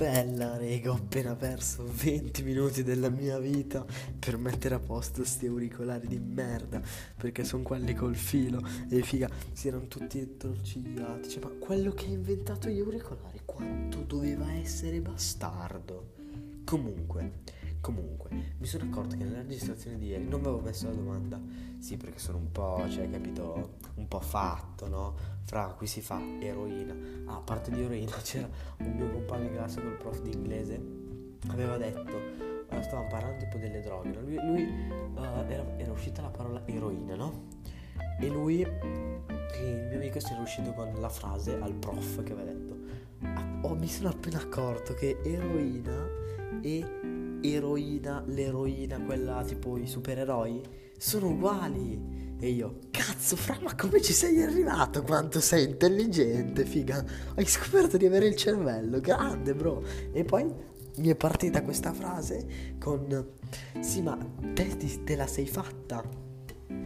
Bella, rega, ho appena perso 20 minuti della mia vita per mettere a posto sti auricolari di merda. Perché sono quelli col filo e figa, si erano tutti torcigliati. Cioè, ma quello che ha inventato gli auricolari, quanto doveva essere bastardo? Comunque. Comunque, mi sono accorto che nella registrazione di ieri non mi avevo messo la domanda. Sì, perché sono un po', cioè, capito, un po' fatto, no? Fra qui si fa eroina. Ah, a parte di eroina c'era un mio compagno di classe col prof di inglese. Aveva detto, uh, stavamo parlando tipo delle droghe, no? Lui, lui uh, era, era uscita la parola eroina, no? E lui, il mio amico si era uscito con la frase al prof che aveva detto. Ah, oh, mi sono appena accorto che eroina e eroina, l'eroina, quella tipo i supereroi, sono uguali. E io, cazzo, fra, ma come ci sei arrivato? Quanto sei intelligente, figa. Hai scoperto di avere il cervello, grande, bro. E poi mi è partita questa frase con, sì, ma te, te la sei fatta.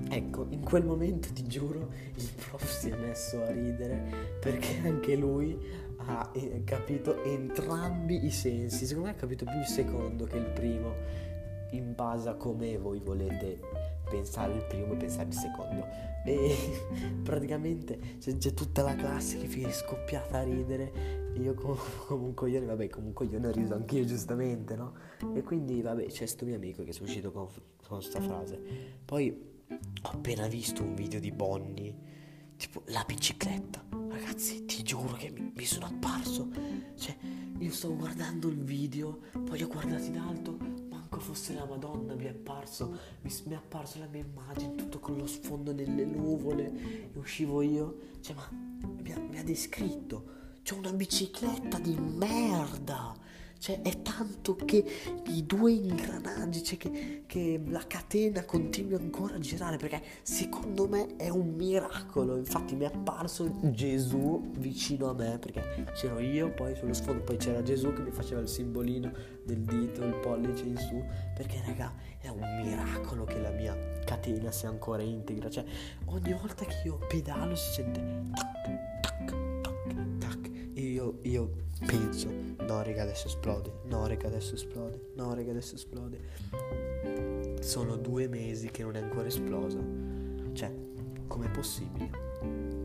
Ecco, in quel momento ti giuro, il prof si è messo a ridere perché anche lui ha eh, capito entrambi i sensi. Secondo me ha capito più il secondo che il primo, in base a come voi volete pensare il primo e pensare il secondo. E praticamente c'è, c'è tutta la classe che è scoppiata a ridere. Io come, come un coglione, vabbè, comunque io ne ho riso anch'io giustamente, no? E quindi, vabbè, c'è sto mio amico che è uscito con questa frase. Poi ho appena visto un video di Bonnie, tipo la bicicletta Ragazzi, ti giuro che mi, mi sono apparso. Cioè, io stavo guardando il video, poi ho guardato in alto, manco fosse la Madonna, mi è apparso, mi, mi è apparso la mia immagine, tutto con lo sfondo nelle nuvole, e uscivo io. Cioè, ma mi ha, mi ha descritto. C'è una bicicletta di merda. Cioè, è tanto che i due ingranaggi, cioè che, che, la catena continua ancora a girare, perché secondo me è un miracolo. Infatti mi è apparso Gesù vicino a me, perché c'ero io, poi sullo sfondo, poi c'era Gesù che mi faceva il simbolino del dito, il pollice in su, perché raga, è un miracolo che la mia catena sia ancora integra. Cioè, ogni volta che io pedalo si sente tac, io, penso, no raga adesso esplode, no raga adesso esplode, no raga adesso esplode. Sono due mesi che non è ancora esplosa. Cioè, com'è possibile?